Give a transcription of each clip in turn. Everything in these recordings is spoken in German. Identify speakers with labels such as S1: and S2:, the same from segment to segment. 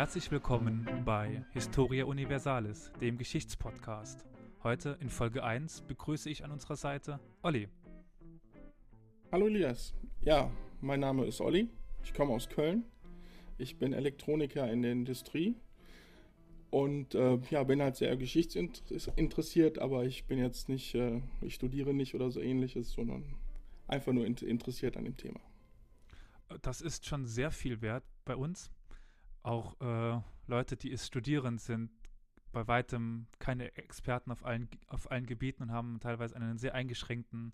S1: Herzlich willkommen bei Historia Universalis, dem Geschichtspodcast. Heute in Folge 1 begrüße ich an unserer Seite Olli.
S2: Hallo Elias. Ja, mein Name ist Olli. Ich komme aus Köln. Ich bin Elektroniker in der Industrie und äh, ja, bin halt sehr geschichtsinteressiert, aber ich bin jetzt nicht, äh, ich studiere nicht oder so ähnliches, sondern einfach nur interessiert an dem Thema.
S1: Das ist schon sehr viel wert bei uns. Auch äh, Leute, die es studieren, sind bei weitem keine Experten auf allen, auf allen Gebieten und haben teilweise einen sehr eingeschränkten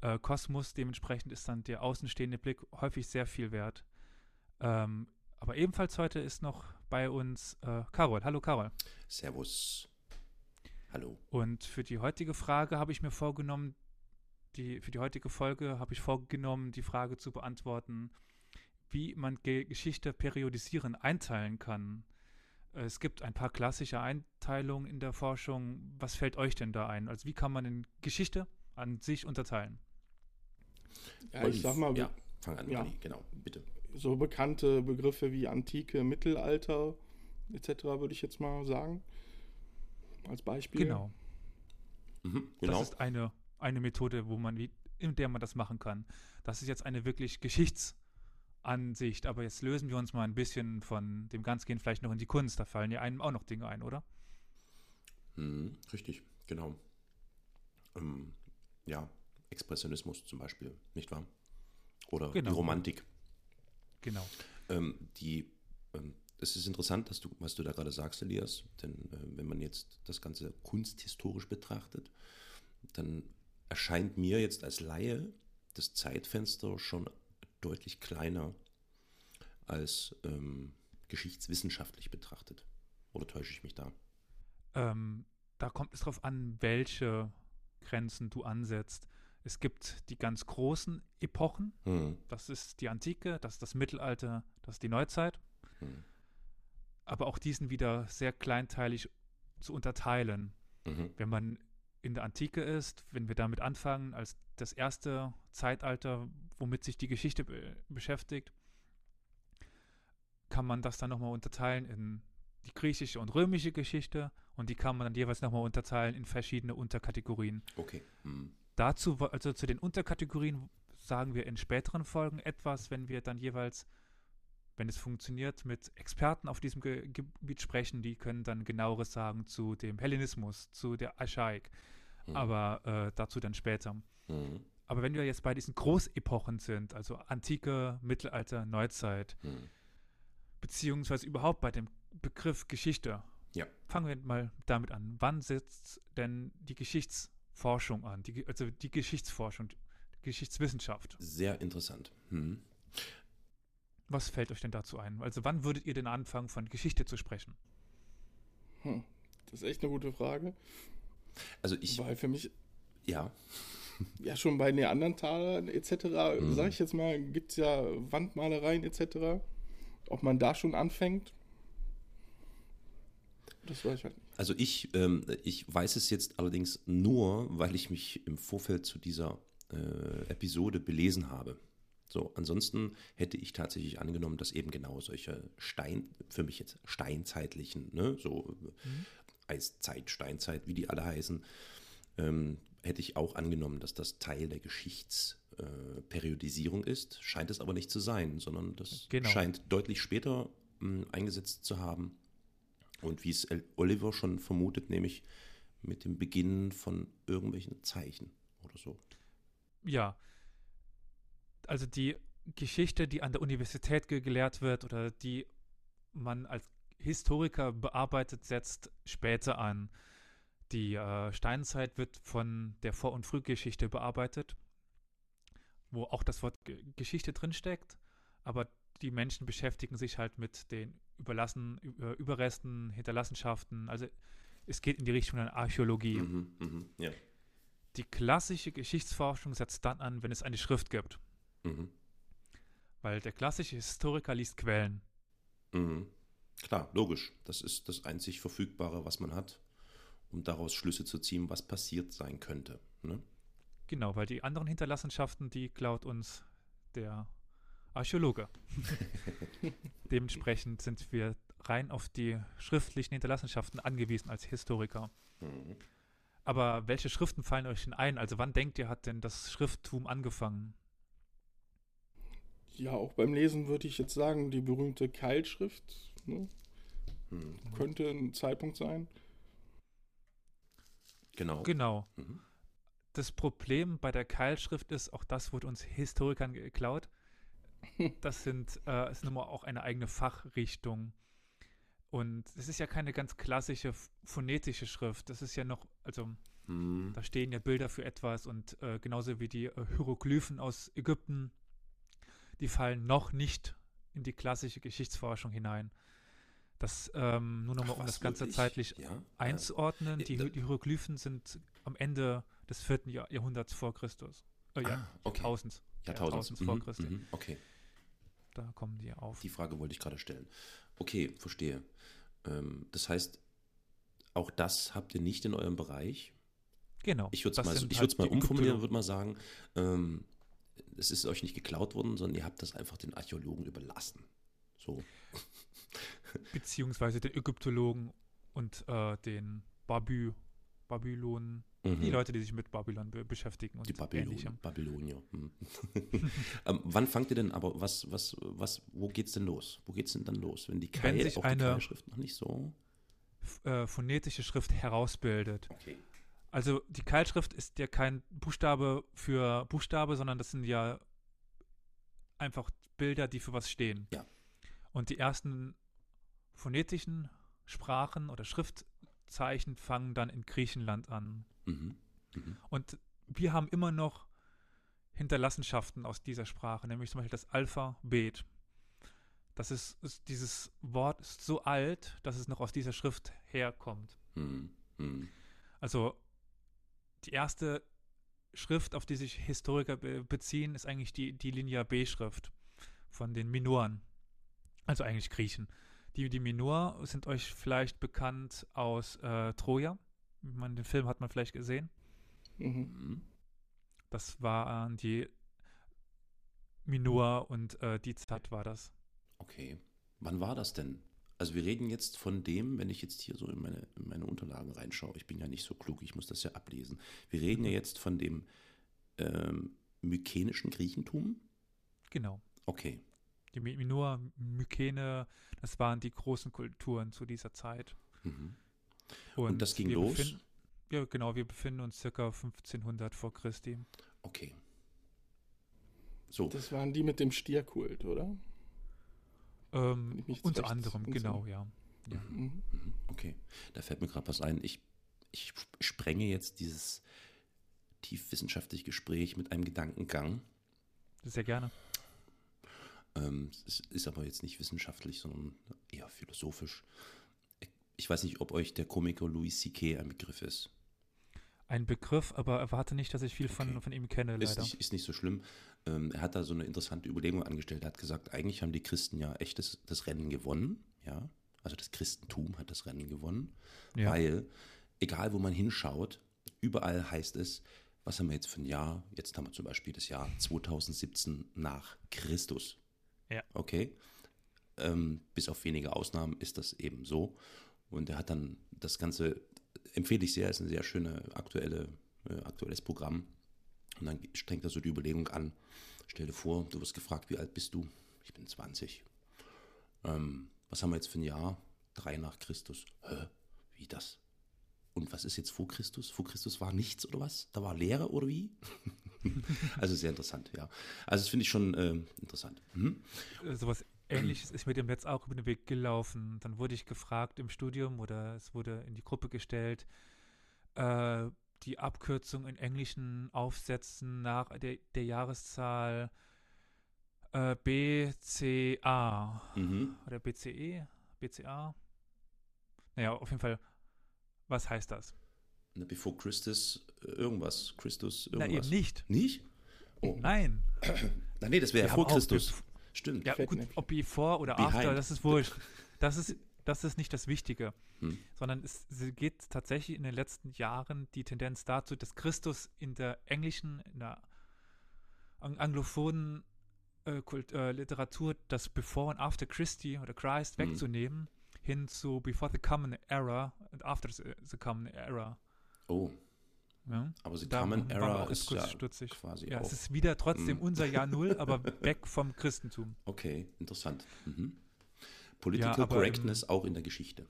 S1: äh, Kosmos. Dementsprechend ist dann der außenstehende Blick häufig sehr viel wert. Ähm, aber ebenfalls heute ist noch bei uns äh, Carol. Hallo Carol.
S3: Servus. Hallo.
S1: Und für die heutige Frage habe ich mir vorgenommen, die, für die heutige Folge habe ich vorgenommen, die Frage zu beantworten, wie man Ge Geschichte periodisieren, einteilen kann. Es gibt ein paar klassische Einteilungen in der Forschung. Was fällt euch denn da ein? Also wie kann man in Geschichte an sich unterteilen?
S2: Ja, ich sag mal,
S3: ja, fang an, ja. genau, bitte
S2: so bekannte Begriffe wie Antike, Mittelalter etc. würde ich jetzt mal sagen. Als Beispiel.
S1: Genau. Mhm, genau. Das ist eine, eine Methode, wo man, in der man das machen kann. Das ist jetzt eine wirklich Geschichtsansicht, aber jetzt lösen wir uns mal ein bisschen von dem Ganzen, gehen vielleicht noch in die Kunst. Da fallen ja einem auch noch Dinge ein, oder?
S3: Mhm, richtig, genau. Ähm, ja, Expressionismus zum Beispiel, nicht wahr? Oder genau. die Romantik.
S1: Genau.
S3: Ähm, die, ähm, es ist interessant, dass du, was du da gerade sagst, Elias, denn äh, wenn man jetzt das Ganze kunsthistorisch betrachtet, dann erscheint mir jetzt als Laie das Zeitfenster schon deutlich kleiner als ähm, geschichtswissenschaftlich betrachtet. Oder täusche ich mich da?
S1: Ähm, da kommt es darauf an, welche Grenzen du ansetzt. Es gibt die ganz großen Epochen. Mhm. Das ist die Antike, das ist das Mittelalter, das ist die Neuzeit. Mhm. Aber auch diesen wieder sehr kleinteilig zu unterteilen. Mhm. Wenn man in der Antike ist, wenn wir damit anfangen, als das erste Zeitalter, womit sich die Geschichte be beschäftigt, kann man das dann nochmal unterteilen in die griechische und römische Geschichte und die kann man dann jeweils nochmal unterteilen in verschiedene Unterkategorien.
S3: Okay. Mhm.
S1: Dazu, also zu den Unterkategorien, sagen wir in späteren Folgen etwas, wenn wir dann jeweils, wenn es funktioniert, mit Experten auf diesem Ge Gebiet sprechen. Die können dann genaueres sagen zu dem Hellenismus, zu der Archaik. Mhm. Aber äh, dazu dann später. Mhm. Aber wenn wir jetzt bei diesen Großepochen sind, also Antike, Mittelalter, Neuzeit, mhm. beziehungsweise überhaupt bei dem Begriff Geschichte,
S3: ja.
S1: fangen wir mal damit an. Wann setzt denn die Geschichts- Forschung an, die, also die Geschichtsforschung, die Geschichtswissenschaft.
S3: Sehr interessant. Hm.
S1: Was fällt euch denn dazu ein? Also wann würdet ihr denn anfangen, von Geschichte zu sprechen?
S2: Hm, das ist echt eine gute Frage.
S3: Also ich.
S2: Weil für mich.
S3: Ja.
S2: Ja, schon bei Neandertalern etc., mhm. sage ich jetzt mal, gibt es ja Wandmalereien etc. Ob man da schon anfängt, das weiß ich halt nicht.
S3: Also ich, ähm, ich weiß es jetzt allerdings nur, weil ich mich im Vorfeld zu dieser äh, Episode belesen habe. So, ansonsten hätte ich tatsächlich angenommen, dass eben genau solche Stein, für mich jetzt steinzeitlichen, ne, so mhm. Eiszeit, Steinzeit, wie die alle heißen, ähm, hätte ich auch angenommen, dass das Teil der Geschichtsperiodisierung äh, ist. Scheint es aber nicht zu sein, sondern das genau. scheint deutlich später mh, eingesetzt zu haben. Und wie es Oliver schon vermutet, nämlich mit dem Beginn von irgendwelchen Zeichen oder so.
S1: Ja. Also die Geschichte, die an der Universität ge gelehrt wird oder die man als Historiker bearbeitet, setzt später an. Die äh, Steinzeit wird von der Vor- und Frühgeschichte bearbeitet, wo auch das Wort G Geschichte drinsteckt, aber die Menschen beschäftigen sich halt mit den überlassen, Überresten, Hinterlassenschaften. Also es geht in die Richtung der Archäologie. Mhm,
S3: mh, ja.
S1: Die klassische Geschichtsforschung setzt dann an, wenn es eine Schrift gibt. Mhm. Weil der klassische Historiker liest Quellen.
S3: Mhm. Klar, logisch. Das ist das einzig Verfügbare, was man hat, um daraus Schlüsse zu ziehen, was passiert sein könnte. Ne?
S1: Genau, weil die anderen Hinterlassenschaften, die klaut uns der Archäologe. Dementsprechend sind wir rein auf die schriftlichen Hinterlassenschaften angewiesen als Historiker.
S3: Mhm.
S1: Aber welche Schriften fallen euch denn ein? Also wann denkt ihr, hat denn das Schrifttum angefangen?
S2: Ja, auch beim Lesen würde ich jetzt sagen, die berühmte Keilschrift ne,
S3: Mhm.
S2: könnte ein Zeitpunkt sein.
S3: Genau.
S1: Genau.
S3: Mhm.
S1: Das Problem bei der Keilschrift ist, auch das wurde uns Historikern geklaut. Das sind, äh, ist nun mal auch eine eigene Fachrichtung. Und es ist ja keine ganz klassische ph- phonetische Schrift. Das ist ja noch, also
S3: Mhm.
S1: da stehen ja Bilder für etwas und äh, genauso wie die äh, Hieroglyphen aus Ägypten, die fallen noch nicht in die klassische Geschichtsforschung hinein. Das ähm, nur nochmal, um das Ganze
S3: wirklich?
S1: zeitlich
S3: Ja?
S1: einzuordnen.
S3: Ja,
S1: Die, Hy- die Hieroglyphen sind am Ende des vierten Jahr, Jahrhunderts vor Christus. Äh,
S3: Ah,
S1: ja,
S3: okay.
S1: Jahrtausends.
S3: Jahrtausends.
S1: Jahrtausends vor
S3: Mhm,
S1: Christi.
S3: mhm, Okay,
S1: Da kommen die auf.
S3: die Frage wollte ich gerade stellen. Okay, verstehe. Ähm, das heißt, auch das habt ihr nicht in eurem Bereich.
S1: Genau.
S3: Ich würde es mal, ich
S1: halt
S3: mal umformulieren, würde mal sagen, ähm, es ist euch nicht geklaut worden, sondern ihr habt das einfach den Archäologen überlassen. So.
S1: Beziehungsweise den Ägyptologen und äh, den Babü, Babylon,
S3: Mhm.
S1: die Leute, die sich mit Babylon be beschäftigen und
S3: Die Babylon,
S1: ähnlichem.
S3: Babylonier. hm. ähm, wann fangt ihr denn aber, was, was, was, wo geht's denn los? Wo geht's denn dann los? Wenn die
S1: Wenn
S3: Keil,
S1: sich
S3: auch die Keilschrift noch nicht so.
S1: Äh, phonetische Schrift herausbildet.
S3: Okay.
S1: Also die Keilschrift ist ja kein Buchstabe für Buchstabe, sondern das sind ja einfach Bilder, die für was stehen.
S3: Ja.
S1: Und die ersten phonetischen Sprachen oder Schriftzeichen fangen dann in Griechenland an.
S3: Mhm. Mhm.
S1: Und wir haben immer noch Hinterlassenschaften aus dieser Sprache, nämlich zum Beispiel das Alphabet. Das ist, ist dieses Wort ist so alt, dass es noch aus dieser Schrift herkommt.
S3: Mhm. Mhm.
S1: Also die erste Schrift, auf die sich Historiker be beziehen, ist eigentlich die, die Linia B-Schrift von den Minoren. Also eigentlich Griechen. Die, die Minor sind euch vielleicht bekannt aus äh, Troja. Man, den Film hat man vielleicht gesehen.
S2: Mhm.
S1: Das waren die Minor und äh, die Zeit war das.
S3: Okay. Wann war das denn? Also wir reden jetzt von dem, wenn ich jetzt hier so in meine, in meine Unterlagen reinschaue, ich bin ja nicht so klug, ich muss das ja ablesen. Wir reden ja jetzt von dem ähm, mykenischen Griechentum.
S1: Genau.
S3: Okay.
S1: Die Mi- Minor, Mykene, das waren die großen Kulturen zu dieser Zeit.
S3: Mhm. Und das ging los?
S1: Ja, genau, wir befinden uns circa 1500 vor Christi.
S3: Okay. So.
S2: Das waren die mit dem Stierkult, oder?
S1: Ähm, unter anderem, genau, ja. ja.
S2: Mhm.
S3: Mhm, Okay, da fällt mir gerade was ein. Ich, ich sprenge jetzt dieses tiefwissenschaftliche Gespräch mit einem Gedankengang.
S1: Sehr gerne.
S3: Ähm, es ist aber jetzt nicht wissenschaftlich, sondern eher philosophisch. Ich weiß nicht, ob euch der Komiker Louis C.K. ein Begriff ist.
S1: Ein Begriff, aber erwarte nicht, dass ich viel von,
S3: Okay.
S1: von ihm kenne,
S3: Ist
S1: leider.
S3: nicht, ist nicht so schlimm. Ähm, er hat da so eine interessante Überlegung angestellt. Er hat gesagt, eigentlich haben die Christen ja echt das, das Rennen gewonnen. Ja, also das Christentum hat das Rennen gewonnen.
S1: Ja.
S3: Weil, egal wo man hinschaut, überall heißt es, was haben wir jetzt für ein Jahr? Jetzt haben wir zum Beispiel das Jahr 2017 nach Christus.
S1: Ja.
S3: Okay. Ähm, bis auf wenige Ausnahmen ist das eben so. Und er hat dann das Ganze, empfehle ich sehr, ist ein sehr schöne aktuelle, äh, aktuelles Programm. Und dann strengt er so die Überlegung an. Stell dir vor, du wirst gefragt, wie alt bist du? Ich bin 20. Ähm, was haben wir jetzt für ein Jahr? Drei nach Christus. Hä? Wie das? Und was ist jetzt vor Christus? Vor Christus war nichts oder was? Da war Lehre oder wie? also sehr interessant, ja. Also das finde ich schon ähm, interessant. Mhm.
S1: Äh, Sowas ähnliches ist mir dem Netz auch über den Weg gelaufen. Dann wurde ich gefragt im Studium oder es wurde in die Gruppe gestellt, äh, die Abkürzung in englischen Aufsätzen nach der, der Jahreszahl äh, BCA
S3: Mhm.
S1: oder BCE, BCA. Naja, auf jeden Fall, was heißt das?
S3: Na, Before Christus, äh, irgendwas. Christus,
S1: Na
S3: irgendwas.
S1: eben nicht.
S3: Nicht? Oh.
S1: Nein.
S3: Na, nee, das wäre ja vor Christus. Stimmt.
S1: Ja, gut, ob before oder
S3: Behind.
S1: after, das ist wurscht. Das ist, das ist nicht das Wichtige.
S3: Hm.
S1: Sondern es, geht tatsächlich in den letzten Jahren die Tendenz dazu, dass Christus in der englischen, in der ang- anglophonen äh, Kult, äh, Literatur das Before und After Christie oder Christ
S3: Mhm.
S1: wegzunehmen, hin zu Before the Common Era und After the, the Common Era.
S3: Oh,
S1: Ja?
S3: aber
S1: Da
S3: Era
S1: auch jetzt
S3: ist
S1: kurz
S3: ja
S1: stutzig.
S3: quasi
S1: Ja,
S3: auch.
S1: es ist wieder trotzdem
S3: Mhm.
S1: unser Jahr Null, aber weg vom Christentum.
S3: Okay, interessant. Mhm. Political
S1: im-
S3: Correctness auch in der Geschichte.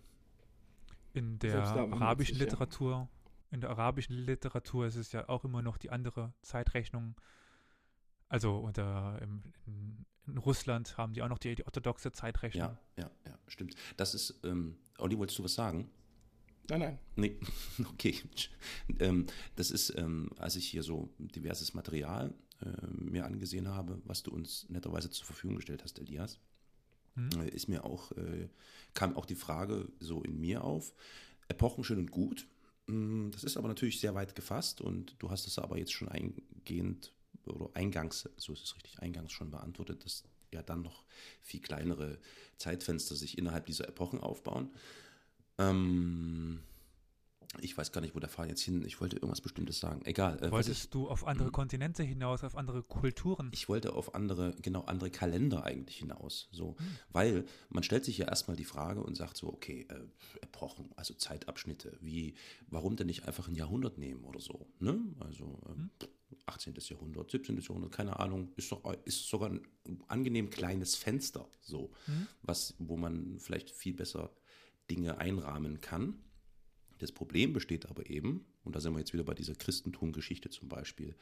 S1: In der arabischen
S2: sich, ja.
S1: Literatur, in der arabischen Literatur ist es ja auch immer noch die andere Zeitrechnung. Also unter, im, in, in Russland haben die auch noch die, die orthodoxe Zeitrechnung.
S3: Ja, ja, ja, stimmt. Das ist, ähm, Olli, wolltest du was sagen?
S2: Nein, nein.
S3: Nee, okay. ähm, das ist, ähm, als ich hier so diverses Material äh, mir angesehen habe, was du uns netterweise zur Verfügung gestellt hast, Elias,
S1: Hm?
S3: äh, ist mir auch, äh, kam auch die Frage so in mir auf. Epochen schön und gut. Mm, Das ist aber natürlich sehr weit gefasst und du hast es aber jetzt schon eingehend oder eingangs, so ist es richtig, eingangs schon beantwortet, dass ja dann noch viel kleinere Zeitfenster sich innerhalb dieser Epochen aufbauen. Ähm, ich weiß gar nicht, wo der Faden jetzt hin. Ich wollte irgendwas Bestimmtes sagen. Egal. Äh,
S1: Wolltest
S3: ich,
S1: du auf andere
S3: Mhm.
S1: Kontinente hinaus, auf andere Kulturen?
S3: ich wollte auf andere, genau, andere Kalender eigentlich hinaus. So,
S1: Hm.
S3: weil man stellt sich ja erstmal die Frage und sagt so, okay, äh, Epochen, also Zeitabschnitte, wie, warum denn nicht einfach ein Jahrhundert nehmen oder so, ne? Also ähm, 18. Jahrhundert, 17. Jahrhundert, keine Ahnung, ist doch ist sogar ein angenehm kleines Fenster, so,
S1: Hm?
S3: was, wo man vielleicht viel besser Dinge einrahmen kann. Das Problem besteht aber eben, und da sind wir jetzt wieder bei dieser Christentum-Geschichte zum Beispiel,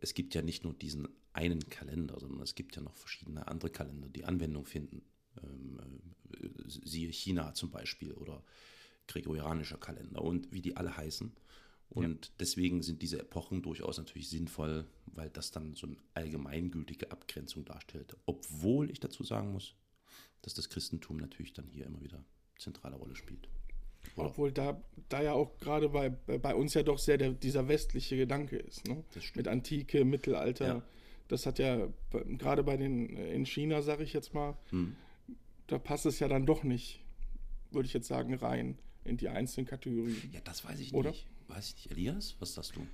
S3: es gibt ja nicht nur diesen einen Kalender, sondern es gibt ja noch verschiedene andere Kalender, die Anwendung finden. Ähm, äh, siehe China zum Beispiel oder gregorianischer Kalender und wie die alle heißen. Und deswegen sind diese Epochen durchaus natürlich sinnvoll, weil das dann so eine allgemeingültige Abgrenzung darstellt. Obwohl ich dazu sagen muss, dass das Christentum natürlich dann hier immer wieder zentrale Rolle spielt. Oder?
S2: Obwohl da, da ja auch gerade bei, bei uns ja doch sehr der, dieser westliche Gedanke ist. Ne? Mit Antike, Mittelalter.
S3: Ja.
S2: Das hat ja gerade bei den in China, sage ich jetzt mal,
S3: Hm.
S2: da passt es ja dann doch nicht, würde ich jetzt sagen, rein in die einzelnen Kategorien.
S3: Ja, das weiß ich
S2: Oder?
S3: nicht. Weiß ich nicht. Elias, was sagst du?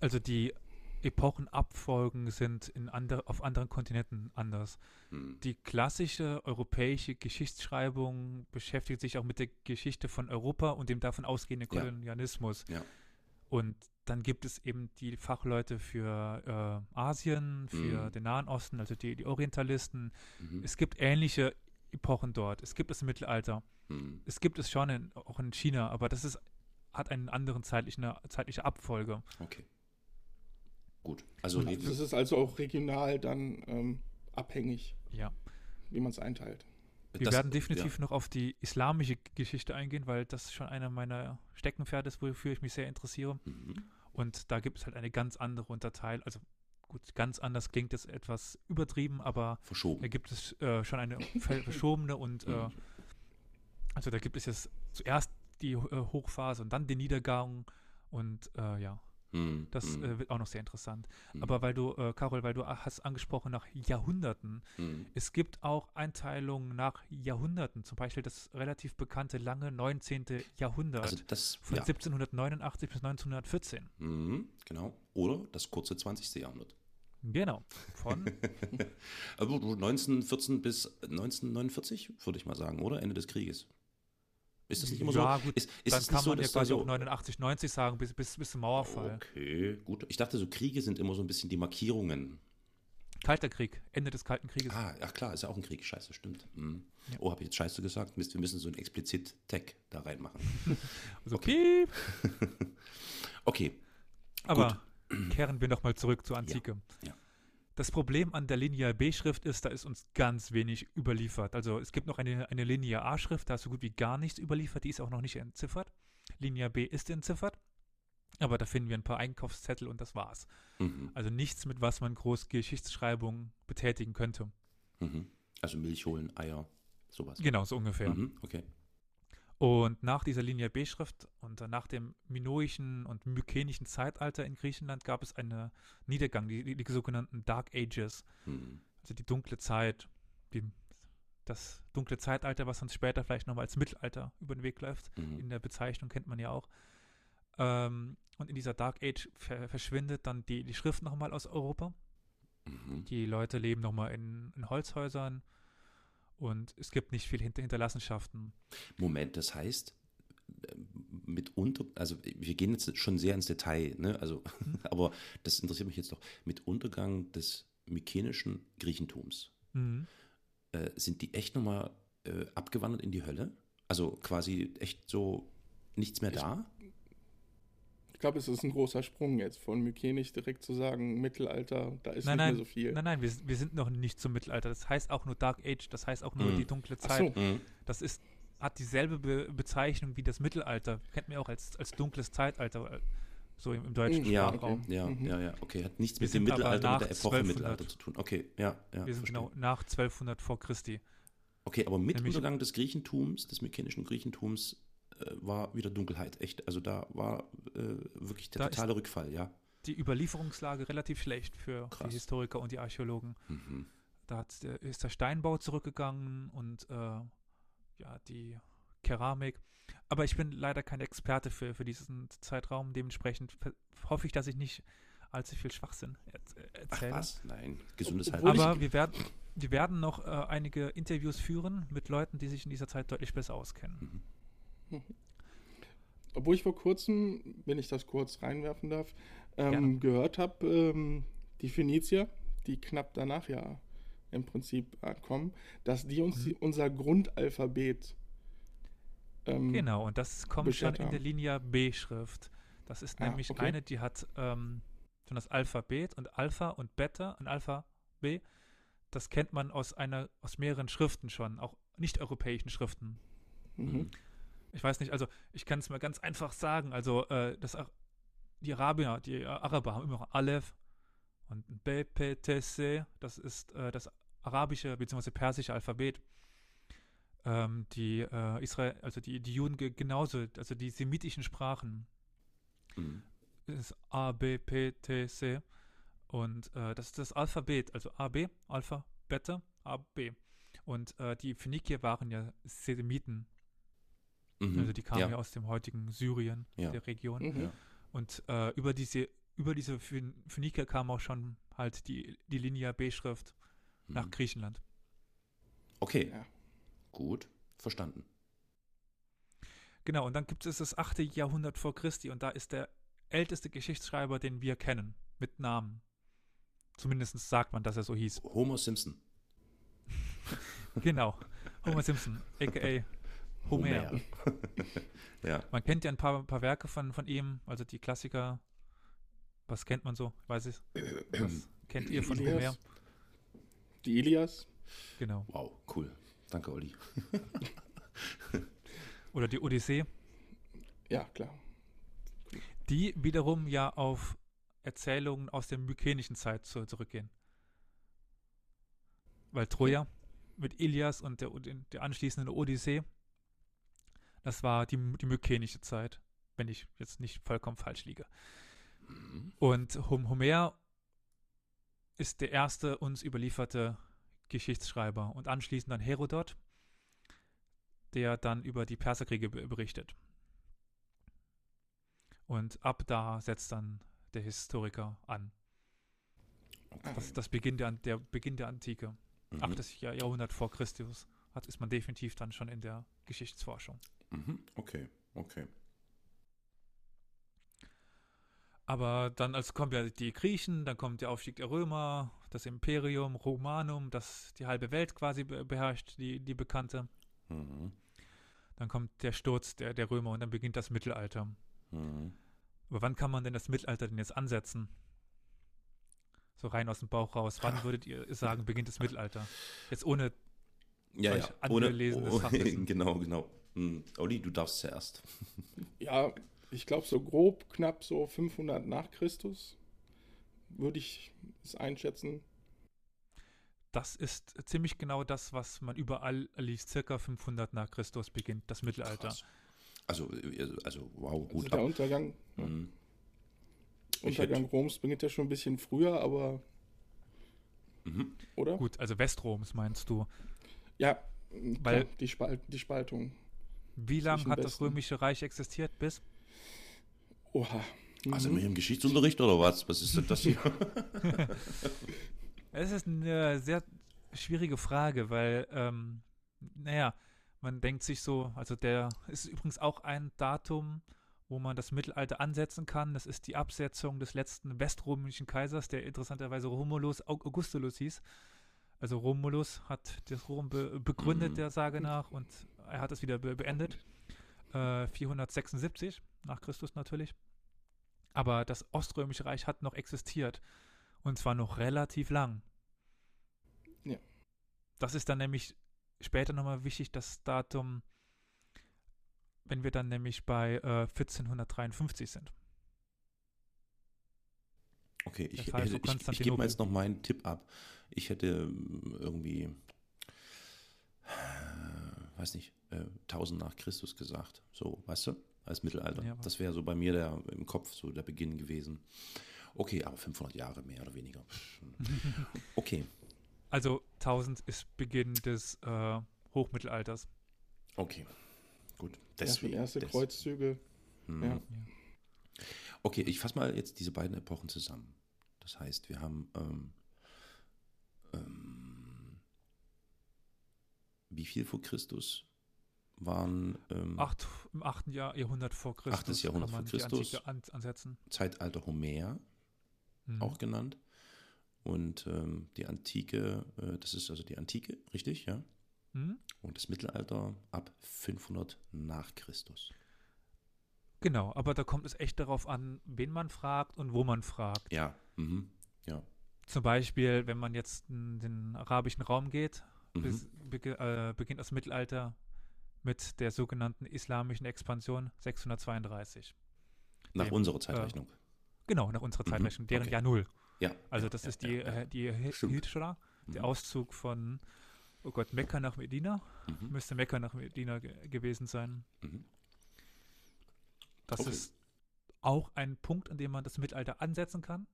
S1: Also die Epochenabfolgen sind in andere, auf anderen Kontinenten anders.
S3: Hm.
S1: Die klassische europäische Geschichtsschreibung beschäftigt sich auch mit der Geschichte von Europa und dem davon ausgehenden
S3: Ja.
S1: Kolonialismus.
S3: Ja.
S1: Und dann gibt es eben die Fachleute für äh, Asien, für
S3: Mhm.
S1: den Nahen Osten, also die, die Orientalisten.
S3: Mhm.
S1: Es gibt ähnliche Epochen dort. Es gibt es im Mittelalter.
S3: Hm.
S1: Es gibt es schon in, auch in China, aber das ist, hat einen anderen zeitlichen, zeitliche Abfolge.
S3: Okay. Gut. Also reden
S2: Das ist also auch regional dann ähm, abhängig,
S1: Ja.
S2: wie man es einteilt.
S1: Wir
S3: das-
S1: werden definitiv noch auf die islamische Geschichte eingehen, weil das schon einer meiner Steckenpferde ist, wofür ich mich sehr interessiere.
S3: Ja. Mhm.
S1: Und da gibt es halt eine ganz andere Unterteilung. Also gut, ganz anders klingt es etwas übertrieben, aber
S3: Verschoben.
S1: da gibt es äh, schon eine ver- verschobene und äh,
S3: Mhm.
S1: also da gibt es jetzt zuerst die äh, Hochphase und dann den Niedergang und äh, ja,
S3: Mhm.
S1: das
S3: Mhm.
S1: äh, wird auch noch sehr interessant.
S3: Mhm.
S1: Aber weil du, äh, Carol, weil du hast angesprochen nach Jahrhunderten,
S3: Mhm.
S1: Es gibt auch Einteilungen nach Jahrhunderten, zum Beispiel das relativ bekannte lange 19. Jahrhundert
S3: Also das,
S1: von
S3: ja.
S1: 1789 bis 1914.
S3: Mhm. Genau. Oder das kurze 20. Jahrhundert.
S1: Genau. Von,
S3: Also 1914 bis 1949, würde ich mal sagen, oder? Ende des Krieges. Ist das nicht immer
S1: ja,
S3: so?
S1: gut,
S3: Ist, ist
S1: dann kann
S3: so,
S1: man ja quasi
S3: so,
S1: auch 89, 90 sagen, bis, bis, bis zum Mauerfall.
S3: Okay, gut. Ich dachte, so Kriege sind immer so ein bisschen die Markierungen.
S1: Kalter Krieg, Ende des Kalten Krieges.
S3: Ah, ach klar, ist ja auch ein Krieg. Scheiße, stimmt. Mhm.
S1: Ja.
S3: Oh, habe ich jetzt Scheiße gesagt? Mist, wir müssen so ein explizit Tag da reinmachen.
S1: Also,
S3: okay.
S1: piep.
S3: Okay.
S1: Aber kehren wir nochmal zurück zur Antike.
S3: ja.
S1: Das Problem an der Lineal B-Schrift ist, da ist uns ganz wenig überliefert. Also es gibt noch eine, eine Lineal A-Schrift, da ist so gut wie gar nichts überliefert, die ist auch noch nicht entziffert. Lineal B ist entziffert, aber da finden wir ein paar Einkaufszettel und das war's.
S3: Mhm.
S1: Also nichts, mit was man groß Geschichtsschreibung betätigen könnte.
S3: Mhm. Also Milch holen, Eier, sowas.
S1: Genau, so ungefähr.
S3: Mhm. Okay.
S1: Und nach dieser Linie B-Schrift und nach dem minoischen und mykenischen Zeitalter in Griechenland gab es einen Niedergang, die, die, sogenannten Dark Ages,
S3: Mhm.
S1: also die dunkle Zeit, die, das dunkle Zeitalter, was uns später vielleicht nochmal als Mittelalter über den Weg läuft.
S3: Mhm.
S1: In der Bezeichnung kennt man ja auch. Ähm, und in dieser Dark Age ver verschwindet dann die, die Schrift nochmal aus Europa.
S3: Mhm.
S1: Die Leute leben nochmal in, in Holzhäusern und es gibt nicht viel Hinter Hinterlassenschaften.
S3: Moment, das heißt, äh, mitunter, also wir gehen jetzt schon sehr ins Detail, ne? Also, aber das interessiert mich jetzt doch. Mit Untergang des mykenischen Griechentums
S1: Mhm.
S3: äh, sind die echt nochmal äh, abgewandert in die Hölle? Also quasi echt so nichts mehr
S2: Ich-
S3: da?
S2: Ich glaube, es ist ein großer Sprung jetzt von Mykenisch direkt zu sagen, Mittelalter, da ist
S1: Nein,
S2: nicht
S1: nein,
S2: mehr so viel.
S1: nein, nein, wir, wir sind noch nicht zum Mittelalter. Das heißt auch nur Dark Age, das heißt auch nur
S3: Mhm.
S1: die dunkle
S2: Ach
S1: Zeit.
S2: so.
S3: Mhm.
S1: Das ist, hat dieselbe Be Bezeichnung wie das Mittelalter. Kennt man auch als, als dunkles Zeitalter, äh, so im, im deutschen
S2: Mhm.
S3: Ja,
S1: Sprachraum.
S3: Ja,
S2: Mhm.
S3: ja, ja, okay. Hat nichts
S1: Wir
S3: mit dem Mittelalter, mit der Epoche
S1: 1200.
S3: Mittelalter zu tun. Okay, ja, ja.
S1: Wir sind
S3: verstehe.
S1: genau nach 1200 vor Christi.
S3: Okay, aber mit
S1: Nämlich-
S3: Untergang des Griechentums, des mykenischen Griechentums, war wieder Dunkelheit. Echt, also da war äh, wirklich der
S1: Da
S3: totale Rückfall, ja.
S1: Die Überlieferungslage relativ schlecht für
S3: Krass.
S1: die Historiker und die Archäologen.
S3: Mhm.
S1: Da hat, der- ist der Steinbau zurückgegangen und äh, ja, die Keramik. Aber ich bin leider kein Experte für, für diesen Zeitraum. Dementsprechend hoffe ich, dass ich nicht allzu viel Schwachsinn äh,
S3: Ach
S1: erzähle.
S3: was, nein, gesundes Halbwissen.
S1: Aber wir werden, wir werden noch äh, einige Interviews führen mit Leuten, die sich in dieser Zeit deutlich besser auskennen.
S3: Mhm.
S2: Obwohl ich vor kurzem, wenn ich das kurz reinwerfen darf, ähm, gehört habe, ähm, die Phönizier, die knapp danach ja im Prinzip ankommen, dass die uns
S1: Mhm.
S2: unser Grundalphabet ähm,
S1: Genau, und das kommt schon in der. Linie B-Schrift. Das ist
S2: Ah,
S1: nämlich
S2: okay.
S1: eine, die hat ähm, schon das Alphabet und Alpha und Beta und Alpha B. Das kennt man aus einer, aus mehreren Schriften schon, auch nicht-europäischen Schriften.
S2: Mhm.
S1: Ich weiß nicht, also ich kann es mal ganz einfach sagen. Also äh, das, die Arabier, die Araber haben immer Aleph und B, P, T, C. Das ist äh, das arabische bzw. persische Alphabet. Ähm, die äh, Israel, also die, die Juden ge- genauso, also die semitischen Sprachen
S3: Mhm.
S1: ist A, B, P, T, C. Und äh, das ist das Alphabet, also A, B, Alpha, Beta, A, B. Und äh, die Phönikier waren ja Semiten,
S3: Mhm.
S1: also die kamen ja,
S3: ja.
S1: aus dem heutigen Syrien,
S3: Ja.
S1: der Region.
S2: Mhm.
S3: Ja.
S1: Und äh, über diese, über diese Phön- Phöniker kam auch schon halt die, die Linie B-Schrift nach
S3: Mhm.
S1: Griechenland.
S3: Okay,
S2: Ja.
S3: gut, verstanden.
S1: Genau, und dann gibt es das 8. Jahrhundert vor Christi und da ist der älteste Geschichtsschreiber, den wir kennen, mit Namen. Zumindest sagt man, dass er so hieß.
S3: Homer Simpson.
S1: Genau. Homer Simpson, a.k.a. Homer.
S3: ja.
S1: Man kennt ja ein paar, paar Werke von, von ihm, also die Klassiker. Was kennt man so? Weiß ich. Was kennt ihr von Homer?
S2: Ilias. Die Ilias.
S1: Genau.
S3: Wow, cool. Danke, Olli.
S1: Oder die Odyssee,
S2: Ja, klar.
S1: die wiederum ja auf Erzählungen aus der mykenischen Zeit zu, zurückgehen. Weil Troja mit Ilias und der, der anschließenden Odyssee, das war die, die mykenische Zeit, wenn ich jetzt nicht vollkommen falsch liege.
S3: Mhm.
S1: Und Hom Homer ist der erste uns überlieferte Geschichtsschreiber und anschließend dann Herodot, der dann über die Perserkriege be- berichtet. Und ab da setzt dann der Historiker an. Das, das Beginn der, der Beginn der Antike.
S3: Mhm.
S1: 8. Jahr- Jahrhundert vor Christus hat, ist man definitiv dann schon in der Geschichtsforschung.
S3: Mhm. Okay, okay.
S1: Aber dann also kommen ja die Griechen, dann kommt der Aufstieg der Römer, das Imperium Romanum, das die halbe Welt quasi be beherrscht, die, die bekannte.
S3: Mhm.
S1: Dann kommt der Sturz der, der Römer und dann beginnt das Mittelalter.
S3: Mhm.
S1: Aber wann kann man denn das Mittelalter denn jetzt ansetzen? So rein aus dem Bauch raus. Wann würdet ihr sagen, beginnt das Mittelalter? Jetzt ohne,
S3: Ja, ja. Ohne, oh, genau, genau. Mhm. Olli, du darfst zuerst.
S2: Ja, ich glaube so grob knapp so 500 nach Christus würde ich es einschätzen.
S1: das ist ziemlich genau das, was man überall liest. Circa 500 nach Christus beginnt das Mittelalter.
S3: Krass. Also, äh, also wow,
S2: Also
S3: gut
S2: der
S3: ab.
S2: Untergang,
S3: Mhm.
S2: Untergang
S3: hätte-
S2: Roms beginnt ja schon ein bisschen früher, aber
S3: Mhm.
S2: oder?
S1: Gut, also Westroms meinst du.
S2: Ja,
S1: Weil-
S2: klar, die, Spalt, die Spaltung.
S1: Wie lange hat das. Römische Reich existiert? Bis?
S2: Oha.
S3: Also
S2: Mhm.
S3: mit dem Geschichtsunterricht oder was? Was ist denn das hier?
S1: Es ist eine sehr schwierige Frage, weil, ähm, naja, man denkt sich so, also der ist übrigens auch ein Datum, wo man das Mittelalter ansetzen kann. Das ist die Absetzung des letzten weströmischen Kaisers, der interessanterweise Romulus Augustulus hieß. Also Romulus hat das Rom be begründet,
S3: Mhm.
S1: der Sage nach, und er hat es wieder be beendet. Äh, 476 nach Christus natürlich. Aber das Oströmische Reich hat noch existiert. Und zwar noch relativ lang.
S2: Ja.
S1: Das ist dann nämlich später nochmal wichtig, das Datum, wenn wir dann nämlich bei äh, 1453 sind.
S3: Okay, ich, hätte, ich, ich gebe mal jetzt noch meinen Tipp ab. Ich hätte ähm, irgendwie, weiß nicht, äh, 1000 nach Christus gesagt. So, weißt du, als Mittelalter.
S1: Ja,
S3: das wäre so bei mir der, im Kopf so der Beginn gewesen. Okay, aber 500 Jahre mehr oder weniger. Okay,
S1: Also 1000 ist Beginn des äh, Hochmittelalters.
S3: okay, gut. Deswegen.
S2: erste
S3: des-
S2: Kreuzzüge.
S3: Mhm.
S2: Ja.
S3: Okay, ich fasse mal jetzt diese beiden Epochen zusammen. Das heißt, wir haben ähm, ähm, wie viel vor Christus waren ähm,
S1: Acht, Im 8. Jahr, Jahrhundert vor Christus
S3: Achtes Jahrhundert
S1: kann man
S3: vor Christus.
S1: die Antike an, ansetzen.
S3: Zeitalter Homer
S1: Mhm.
S3: auch genannt. Und ähm, die Antike, äh, das ist also die Antike, richtig, ja?
S1: Mhm.
S3: Und das Mittelalter ab 500 nach Christus.
S1: Genau, aber da kommt es echt darauf an, wen man fragt und wo man fragt.
S3: Ja, mhm. ja.
S1: Zum Beispiel, wenn man jetzt in den arabischen Raum geht. Bis, bege, äh, beginnt das Mittelalter mit der sogenannten islamischen Expansion 632.
S3: Nach
S1: dem,
S3: unserer Zeitrechnung.
S1: Genau, nach unserer
S3: Mhm,
S1: Zeitrechnung, deren
S3: okay.
S1: Jahr Null.
S3: ja.
S1: Also das
S3: ja,
S1: ist die,
S3: ja, ja.
S1: äh, die. Hijra, der
S3: Mhm.
S1: Auszug von, oh Gott, Mekka nach Medina.
S3: Mhm.
S1: Müsste Mekka nach Medina ge gewesen sein.
S3: Mhm.
S1: Das
S3: Okay.
S1: ist auch ein Punkt, an dem man das Mittelalter ansetzen kann.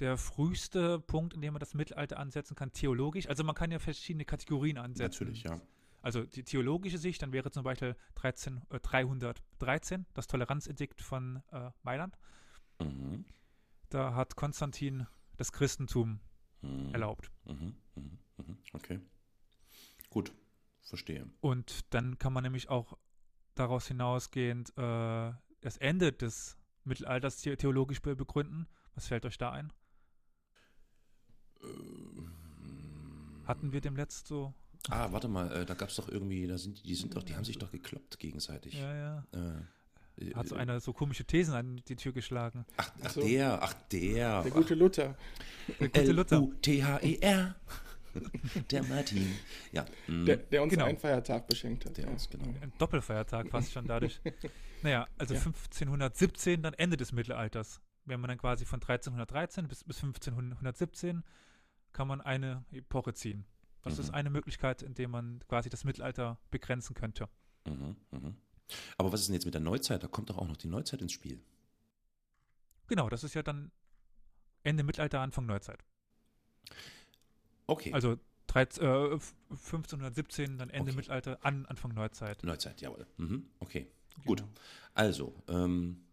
S1: Der früheste Punkt, in dem man das Mittelalter ansetzen kann, theologisch. Also man kann ja verschiedene Kategorien ansetzen.
S3: Natürlich, ja.
S1: Also die theologische Sicht, dann wäre zum Beispiel 13, äh, 313, das Toleranzedikt von äh, Mailand.
S3: Mhm.
S1: Da hat Konstantin das Christentum
S3: Mhm.
S1: erlaubt.
S3: Mhm. Mhm. Mhm. Okay. Gut, verstehe.
S1: Und dann kann man nämlich auch daraus hinausgehend äh, das Ende des Mittelalters the theologisch be begründen. Was fällt euch da ein? Hatten wir dem letzt so?
S3: Ah, warte mal, äh, da gab es doch irgendwie, da sind die sind doch, die haben sich doch gekloppt gegenseitig.
S1: Ja, ja.
S3: Äh,
S1: Hat so
S3: äh,
S1: einer so komische Thesen an die Tür geschlagen.
S3: Ach, ach
S2: so.
S3: der, ach der.
S2: Der gute Luther.
S1: Der gute Luther.
S3: L-U-T-H-E-R. der Martin. Ja. mm,
S2: Der, der uns
S1: Genau.
S2: einen Feiertag beschenkt hat.
S3: Der
S2: ja.
S3: uns, genau.
S1: Ein Doppelfeiertag fast schon dadurch. naja, also
S2: Ja.
S1: 1517 dann Ende des Mittelalters. Wenn man dann quasi von 1313 bis, bis 1517 kann man eine Epoche ziehen. Das
S3: Mhm.
S1: ist eine Möglichkeit, in der man quasi das Mittelalter begrenzen könnte.
S3: Mhm, mhm. Aber was ist denn jetzt mit der Neuzeit? Da kommt doch auch noch die Neuzeit ins Spiel.
S1: Genau, das ist ja dann Ende Mittelalter, Anfang Neuzeit.
S3: Okay.
S1: Also 13, äh, 1517, dann Ende
S3: Okay.
S1: Mittelalter, an Anfang Neuzeit.
S3: Neuzeit, jawohl. Mhm, okay. Gut.
S1: Genau.
S3: Also, ähm,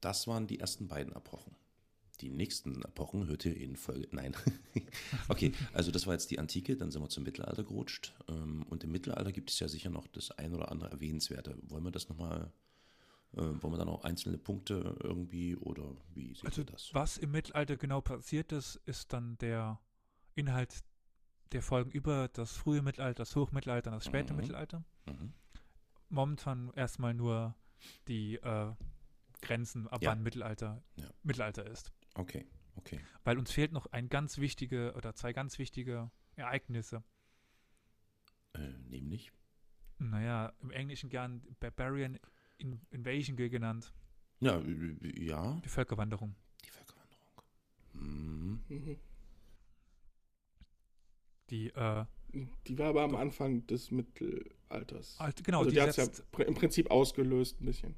S3: das waren die ersten beiden Epochen. Die nächsten Epochen hört ihr in Folge. Nein. okay, also das war jetzt die Antike, dann sind wir zum Mittelalter gerutscht. Ähm, und im Mittelalter gibt es ja sicher noch das ein oder andere Erwähnenswerte. Wollen wir das nochmal, äh, wollen wir da noch einzelne Punkte irgendwie oder wie seht
S1: Also
S3: das?
S1: was im Mittelalter genau passiert ist, ist dann der Inhalt der Folgen über das frühe Mittelalter, das Hochmittelalter und das späte
S3: Mhm.
S1: Mittelalter.
S3: Mhm.
S1: Momentan erstmal nur die äh, Grenzen, ab
S3: Ja.
S1: wann Mittelalter
S3: Ja.
S1: Mittelalter ist.
S3: Okay, okay.
S1: Weil uns fehlt noch ein ganz wichtige oder zwei ganz wichtige Ereignisse.
S3: Äh, nämlich?
S1: Naja, im Englischen gern Barbarian In Invasion genannt,
S3: Ja, äh, ja,
S1: die Völkerwanderung.
S3: die Völkerwanderung. Mhm.
S1: Die, äh,
S2: Die war aber am Anfang des Mittelalters.
S1: halt, genau,
S2: also
S1: die
S2: die hat es ja pr- im Prinzip ausgelöst ein bisschen.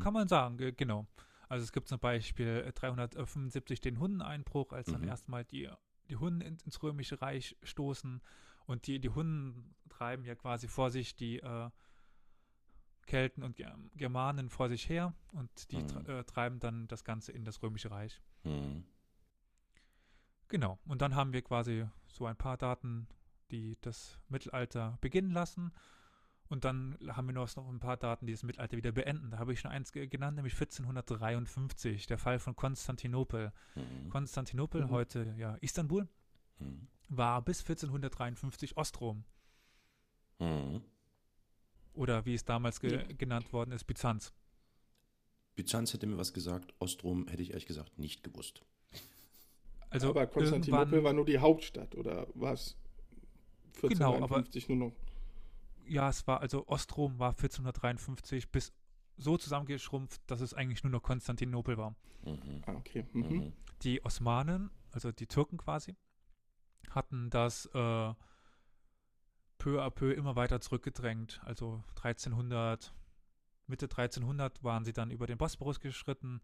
S1: Kann man sagen, ge- genau. Also es gibt zum Beispiel äh, 375 den Hundeneinbruch, als dann
S3: Mhm.
S1: erstmal die, die Hunden in, ins Römische Reich stoßen und die, die Hunden treiben ja quasi vor sich die äh, Kelten und Ger- Germanen vor sich her und die
S3: Mhm.
S1: äh, treiben dann das Ganze in das Römische Reich.
S3: Mhm.
S1: Genau. Und dann haben wir quasi so ein paar Daten, die das Mittelalter beginnen lassen. Und dann haben wir noch ein paar Daten, die das Mittelalter wieder beenden. Da habe ich schon eins genannt, nämlich 1453, der Fall von Konstantinopel.
S3: Mhm.
S1: Konstantinopel,
S2: Mhm.
S1: heute ja Istanbul,
S3: Mhm.
S1: war bis 1453 Ostrom.
S3: Mhm.
S1: Oder wie es damals ge
S2: Ja.
S1: genannt worden ist, Byzanz.
S3: Byzanz hätte mir was gesagt, Ostrom hätte ich ehrlich gesagt nicht gewusst.
S1: Also
S2: aber Konstantinopel war nur die Hauptstadt, oder war es
S1: Genau, aber-
S2: 1453 nur noch?
S1: Ja, es war, also Ostrom war 1453 bis so zusammengeschrumpft, dass es eigentlich nur noch Konstantinopel war.
S3: Mhm.
S2: Ah, okay. Mhm.
S3: Mhm.
S1: Die Osmanen, also die Türken quasi, hatten das äh, peu à peu immer weiter zurückgedrängt. Also 1300, Mitte 1300 waren sie dann über den Bosporus geschritten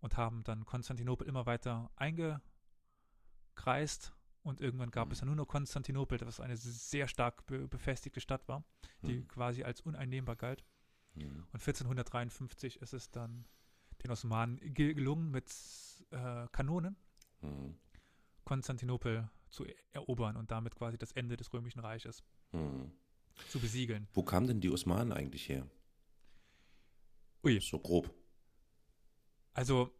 S1: und haben dann Konstantinopel immer weiter eingekreist. Und irgendwann gab es dann nur noch Konstantinopel, das eine sehr stark be befestigte Stadt war, die
S3: Mhm.
S1: quasi als uneinnehmbar galt.
S3: Mhm.
S1: Und 1453 ist es dann den Osmanen ge gelungen, mit äh, Kanonen
S3: Mhm.
S1: Konstantinopel zu e- erobern und damit quasi das Ende des Römischen Reiches
S3: Mhm.
S1: zu besiegeln.
S3: Wo kamen denn die Osmanen eigentlich her?
S1: Ui.
S3: So grob.
S1: Also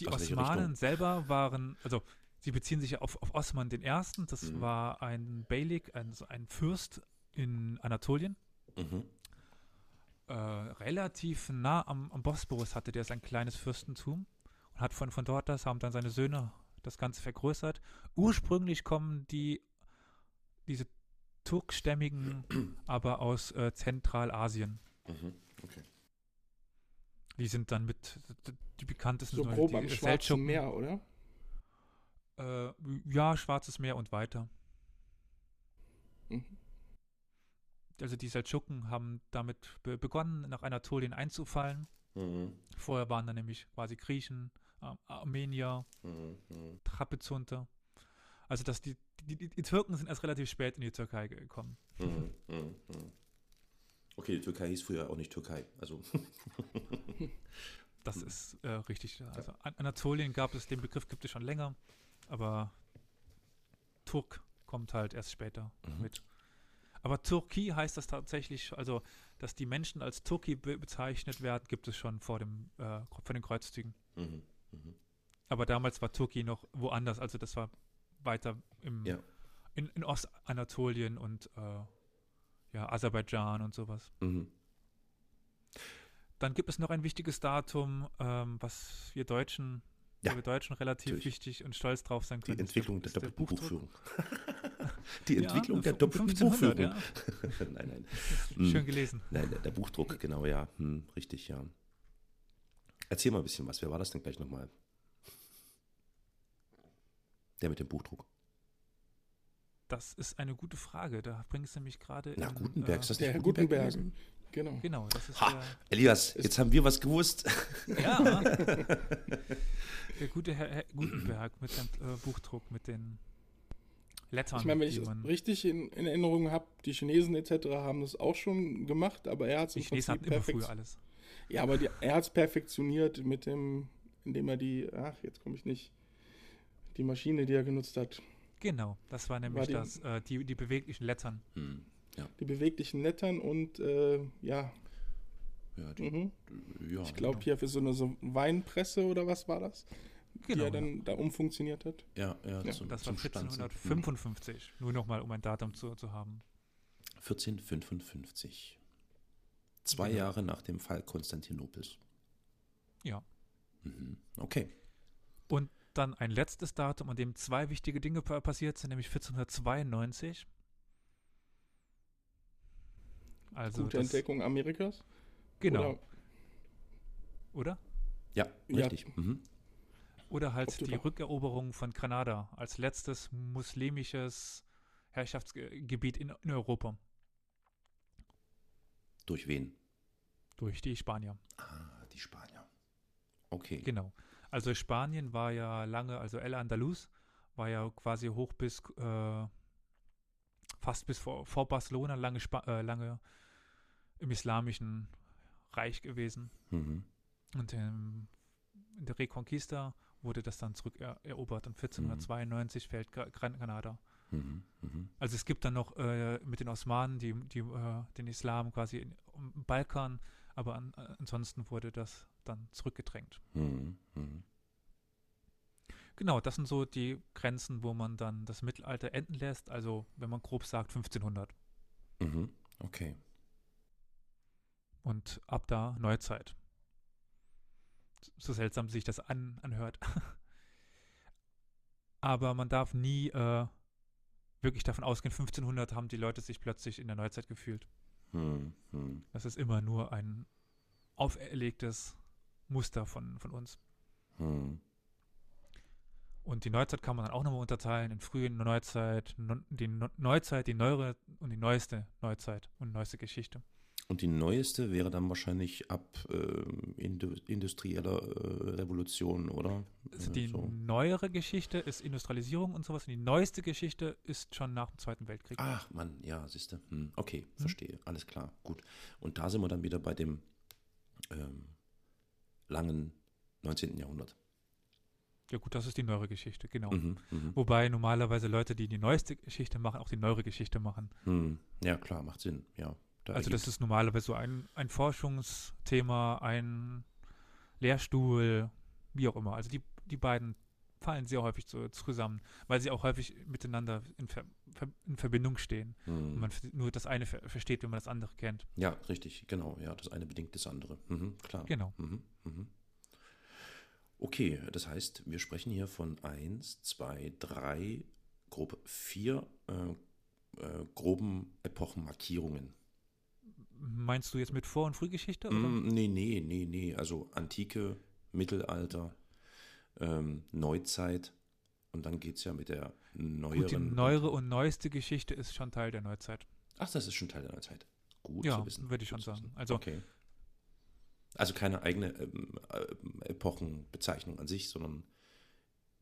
S1: die
S3: Aus
S1: Osmanen selber waren, also sie beziehen sich ja auf, auf Osman den Ersten. Das
S3: Mhm.
S1: war ein Beylik, ein, ein Fürst in Anatolien.
S3: Mhm.
S1: Äh, relativ nah am, am Bosporus hatte der sein kleines Fürstentum und hat von, von dort das haben dann seine Söhne das Ganze vergrößert. Ursprünglich kommen die diese turkstämmigen aber aus äh, Zentralasien.
S3: Mhm. Okay.
S1: Die sind dann mit die bekanntesten
S2: So
S1: sind
S2: grob
S1: die
S2: am Schwarzen
S1: Seldschuken.
S2: Meer, oder?
S1: Äh, ja, Schwarzes Meer und weiter.
S2: Mhm.
S1: Also die Seldschuken haben damit be begonnen, nach Anatolien einzufallen.
S3: Mhm.
S1: Vorher waren da nämlich quasi Griechen, Ar Armenier,
S3: Mhm.
S1: Trapezunter. Also dass die, die, die, Türken sind erst relativ spät in die Türkei gekommen.
S3: Mhm. Mhm. Okay, die Türkei hieß früher auch nicht Türkei. Also.
S1: Das
S3: Mhm.
S1: ist äh, richtig. Also An Anatolien gab es, den Begriff gibt es schon länger, aber Turk kommt halt erst später
S3: Mhm.
S1: mit. Aber Turki heißt das tatsächlich, also dass die Menschen als Turki be bezeichnet werden, gibt es schon vor dem äh, vor den Kreuzzügen.
S3: Mhm. Mhm.
S1: Aber damals war Turki noch woanders, also das war weiter im,
S3: Ja.
S1: in, in Ostanatolien und äh, ja, Aserbaidschan und sowas.
S3: Mhm.
S1: Dann gibt es noch ein wichtiges Datum, ähm, was wir Deutschen,
S3: Ja,
S1: wir Deutschen relativ
S3: natürlich.
S1: wichtig und stolz drauf sein
S3: Die
S1: können. ist
S3: Entwicklung der doppelten
S1: Buchdruck.
S3: Buchführung. Die Entwicklung
S1: ja,
S3: der doppelten
S1: 1500,
S3: Buchführung.
S1: Ja.
S3: nein, nein.
S1: Schön
S3: Mhm.
S1: gelesen.
S3: Nein, der, der Buchdruck, genau, ja. Hm, richtig, ja. Erzähl mal ein bisschen was. Wer war das denn gleich nochmal? Der mit dem Buchdruck.
S1: Das ist eine gute Frage. Da bringst du mich gerade.
S3: Na,
S1: in,
S3: Gutenberg, ist das
S2: Der
S3: nicht
S2: Herr
S3: Gutenberg?
S2: Gutenberg. Genau.
S1: Genau, das ist
S3: Ha! Elias, jetzt haben wir was gewusst.
S1: der, ja, der gute Herr, Herr Gutenberg mit dem äh, Buchdruck, mit den Lettern.
S2: Ich meine, wenn ich es richtig in, in Erinnerung habe, die Chinesen etc. haben das auch schon gemacht, aber er hat es
S1: die
S2: im
S1: Chinesen hatten
S2: Prinzip
S1: immer
S2: perfekt.
S1: früher alles.
S2: Ja, aber die, er hat es perfektioniert mit dem, indem er die, ach, jetzt komme ich nicht, die Maschine, die er genutzt hat,
S1: Genau, das war nämlich
S2: die-
S1: das, äh, die, die beweglichen Lettern.
S3: Hm,
S2: die beweglichen Lettern und äh, ja,
S3: ja, die,
S2: mhm.
S3: ja.
S2: ich glaube hier für so eine so Weinpresse oder was war das,
S1: Genau.
S2: die er dann da umfunktioniert hat.
S3: ja, ja,
S2: Ja,
S3: zum,
S1: das war
S3: zum Stanzen.
S1: 1455. Nur nochmal, um ein Datum zu, zu haben.
S3: Hm. 1455. Zwei
S1: Genau.
S3: Jahre nach dem Fall Konstantinopels.
S1: Ja.
S3: Mhm. Okay.
S1: Und dann ein letztes Datum, an dem zwei wichtige Dinge pa- passiert sind, nämlich 1492. Also
S2: Gute Entdeckung Amerikas.
S1: Genau,
S2: Oder,
S1: oder?
S3: Ja,
S2: Ja.
S3: richtig. Mhm.
S1: Oder halt die Rückeroberung von Granada als letztes muslimisches Herrschaftsgebiet in, in Europa
S3: Durch wen?
S1: durch die Spanier.
S3: Ah, die Spanier. Okay.
S1: Genau. Also Spanien war ja lange, also El Andalus war ja quasi hoch bis äh, fast bis vor, vor Barcelona lange, äh, lange im islamischen Reich gewesen.
S3: Mhm.
S1: Und ähm, in der Reconquista wurde das dann zurückerobert und 1492 mhm. fällt Granada. Mhm, mhm. Also es gibt dann noch äh, mit den Osmanen die, die, äh, den Islam quasi im Balkan, aber an, äh, ansonsten wurde das dann zurückgedrängt. Mhm, mhm. Genau, das sind so die Grenzen, wo man dann das Mittelalter enden lässt. Also wenn man grob sagt 1500.
S3: Mhm, okay.
S1: Und ab da Neuzeit. So seltsam sich das an, anhört. Aber man darf nie äh, wirklich davon ausgehen, 1500 haben die Leute sich plötzlich in der Neuzeit gefühlt. Hm, hm. Das ist immer nur ein auferlegtes Muster von, von uns. Hm. Und die Neuzeit kann man dann auch nochmal unterteilen in frühe Neuzeit, die Neuzeit, die neuere und die neueste Neuzeit und neueste Geschichte.
S3: Und die neueste wäre dann wahrscheinlich ab äh, industrieller äh, Revolution, oder?
S1: Also die so. neuere Geschichte ist Industrialisierung und sowas. Und die neueste Geschichte ist schon nach dem Zweiten Weltkrieg.
S3: Ach Mann, ja, siehst du. Hm, okay, hm. verstehe. Alles klar, gut. Und da sind wir dann wieder bei dem ähm, langen 19. Jahrhundert.
S1: Ja gut, das ist die neuere Geschichte, genau. Mhm, mh. Wobei normalerweise Leute, die die neueste Geschichte machen, auch die neuere Geschichte machen.
S3: Hm. Ja, klar, macht Sinn, ja.
S1: Da also das ist normalerweise so ein, ein Forschungsthema, ein Lehrstuhl, wie auch immer. Also die, die beiden fallen sehr häufig so zusammen, weil sie auch häufig miteinander in, Ver, in Verbindung stehen. Hm. Und man nur das eine ver versteht, wenn man das andere kennt.
S3: Ja, richtig, genau. Ja, das eine bedingt das andere. Mhm, klar.
S1: Genau. Mhm, mhm.
S3: Okay, das heißt, wir sprechen hier von 1, 2, 3, grob 4 äh, äh, groben Epochenmarkierungen.
S1: Meinst du jetzt mit Vor- und Frühgeschichte?
S3: Oder? Mm, nee, nee, nee, nee. Also Antike, Mittelalter, ähm, Neuzeit und dann geht es ja mit der neueren. Gut, die
S1: neuere und neueste Geschichte ist schon Teil der Neuzeit.
S3: Ach, das ist schon Teil der Neuzeit.
S1: Gut ja, zu wissen. würde ich schon sagen. Also,
S3: okay. Also keine eigene ähm, äh, Epochenbezeichnung an sich, sondern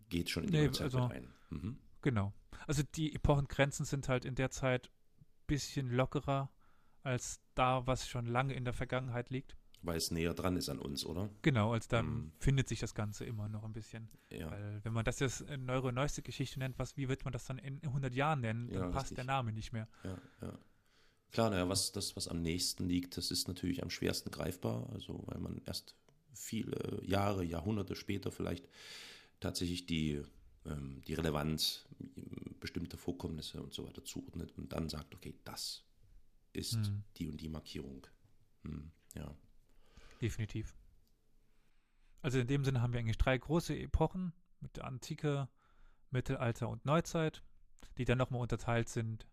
S3: geht schon in die nee, Neuzeit also, ein. Mhm.
S1: Genau. Also die Epochengrenzen sind halt in der Zeit ein bisschen lockerer als da, was schon lange in der Vergangenheit liegt.
S3: Weil es näher dran ist an uns, oder?
S1: Genau, als da hm. findet sich das Ganze immer noch ein bisschen. Ja. Weil wenn man das jetzt neue neueste Geschichte nennt, was, wie wird man das dann in 100 Jahren nennen? Dann ja, passt richtig. der Name nicht mehr.
S3: Ja, ja. Klar, naja, was, das, was am nächsten liegt, das ist natürlich am schwersten greifbar, also weil man erst viele Jahre, Jahrhunderte später vielleicht tatsächlich die, ähm, die Relevanz bestimmter Vorkommnisse und so weiter zuordnet und dann sagt, okay, das ist hm. die und die Markierung. Hm, ja.
S1: Definitiv. Also in dem Sinne haben wir eigentlich drei große Epochen mit der Antike, Mittelalter und Neuzeit, die dann nochmal unterteilt sind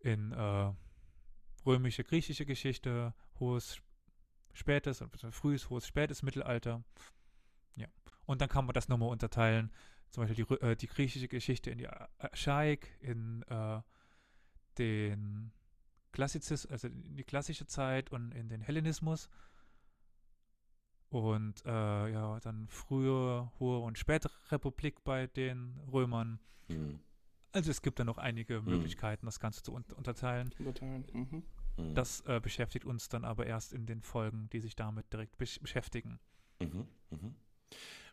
S1: in äh, römische, griechische Geschichte, hohes, spätes, frühes, hohes, spätes Mittelalter. Ja. Und dann kann man das nochmal unterteilen. Zum Beispiel die, äh, die griechische Geschichte in die Archaik, in äh, den Klassizismus, also in die klassische Zeit und in den Hellenismus. Und äh, ja, dann frühe, hohe und spätere Republik bei den Römern. Mhm. Also es gibt da noch einige mhm. Möglichkeiten, das Ganze zu un unterteilen. Unterteilen. Mhm. mhm. Das äh, beschäftigt uns dann aber erst in den Folgen, die sich damit direkt besch beschäftigen.
S3: Mhm. Mhm.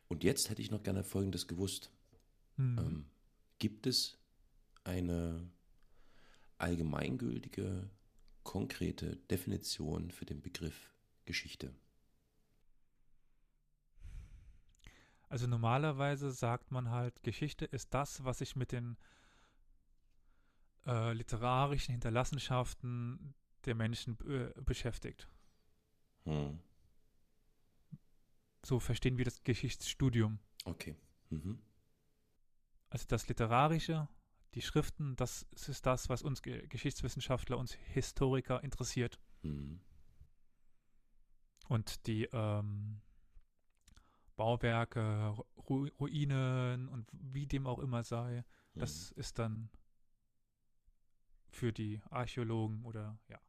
S3: Und jetzt hätte ich noch gerne Folgendes gewusst. Ähm, gibt es eine allgemeingültige, konkrete Definition für den Begriff Geschichte?
S1: Also normalerweise sagt man halt, Geschichte ist das, was sich mit den äh, literarischen Hinterlassenschaften der Menschen äh, beschäftigt. Hm. So verstehen wir das Geschichtsstudium.
S3: Okay. Mhm.
S1: Also das Literarische die Schriften, das ist das, was uns Geschichtswissenschaftler, uns Historiker interessiert. Mhm. Und die ähm, Bauwerke, Ru Ruinen und wie dem auch immer sei, mhm. das ist dann für die Archäologen oder ja,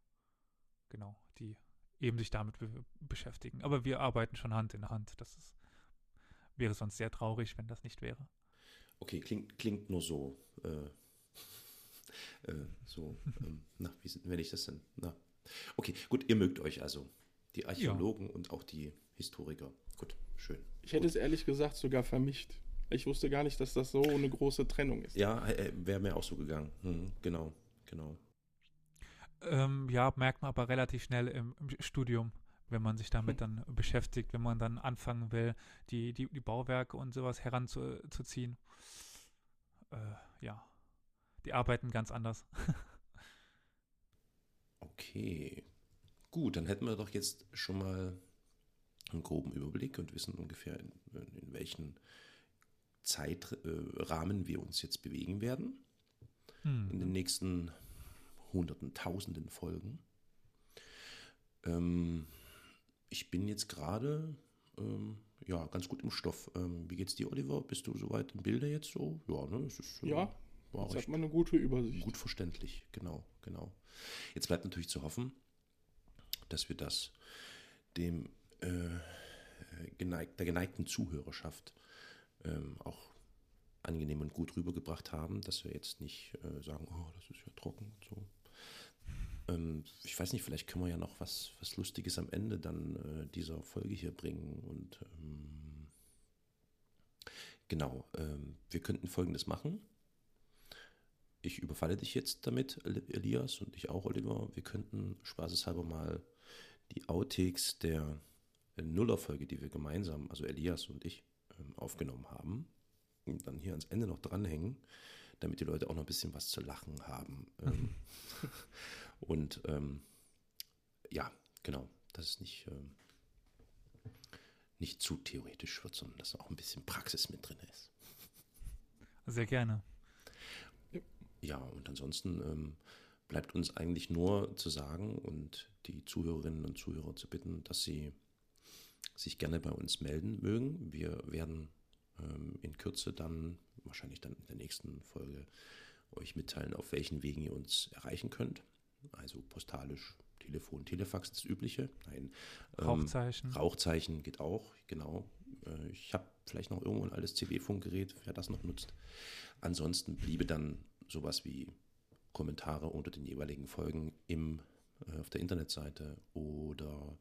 S1: genau, die eben sich damit be beschäftigen. Aber wir arbeiten schon Hand in Hand. Das ist, wäre sonst sehr traurig, wenn das nicht wäre.
S3: Okay, klingt, klingt nur so. Äh, äh, so, ähm, na, wie wenn ich das denn? Na. Okay, gut, ihr mögt euch also. Die Archäologen ja. und auch die Historiker. Gut, schön.
S2: Ich hätte
S3: Gut.
S2: es ehrlich gesagt sogar vermischt. Ich wusste gar nicht, dass das so eine große Trennung ist.
S3: Ja, äh, wäre mir auch so gegangen. Mhm, genau, genau.
S1: Ähm, ja, merkt man aber relativ schnell im, im Studium, wenn man sich damit hm. dann beschäftigt, wenn man dann anfangen will, die, die, die Bauwerke und sowas heranzuziehen. Äh, ja, die arbeiten ganz anders.
S3: okay, gut, dann hätten wir doch jetzt schon mal einen groben Überblick und wissen ungefähr, in, in welchen Zeitrahmen wir uns jetzt bewegen werden. Hm. In den nächsten hunderten, tausenden Folgen. Ähm, ich bin jetzt gerade ähm, ja, ganz gut im Stoff. Ähm, wie geht's dir, Oliver? Bist du soweit im Bilde jetzt so?
S2: Ja,
S3: ne?
S2: Es ist, äh, ja, war jetzt hat man eine gute Übersicht.
S3: Gut verständlich, genau, genau. Jetzt bleibt natürlich zu hoffen, dass wir das dem äh, geneigt, der geneigten Zuhörerschaft ähm, auch angenehm und gut rübergebracht haben, dass wir jetzt nicht äh, sagen, oh, das ist ja trocken. So. Ähm, ich weiß nicht, vielleicht können wir ja noch was, was Lustiges am Ende dann äh, dieser Folge hier bringen. Und ähm, genau, ähm, wir könnten folgendes machen. Ich überfalle dich jetzt damit, Elias, und ich auch, Oliver. Wir könnten spaßeshalber mal die Outtakes der Nullerfolge, die wir gemeinsam, also Elias und ich, ähm, aufgenommen haben, und dann hier ans Ende noch dranhängen, damit die Leute auch noch ein bisschen was zu lachen haben. Ähm, und ähm, ja, genau, dass es nicht, ähm, nicht zu theoretisch wird, sondern dass auch ein bisschen Praxis mit drin ist.
S1: Sehr gerne.
S3: Ja, und ansonsten ähm, bleibt uns eigentlich nur zu sagen und die Zuhörerinnen und Zuhörer zu bitten, dass sie sich gerne bei uns melden mögen. Wir werden in Kürze dann, wahrscheinlich dann in der nächsten Folge, euch mitteilen, auf welchen Wegen ihr uns erreichen könnt. Also postalisch, Telefon, Telefax, das Übliche. Nein.
S1: Ähm, Rauchzeichen.
S3: Rauchzeichen geht auch, genau. Äh, ich habe vielleicht noch irgendwo ein altes CB-Funkgerät, wer das noch nutzt. Ansonsten bliebe dann sowas wie Kommentare unter den jeweiligen Folgen im, äh, auf der Internetseite oder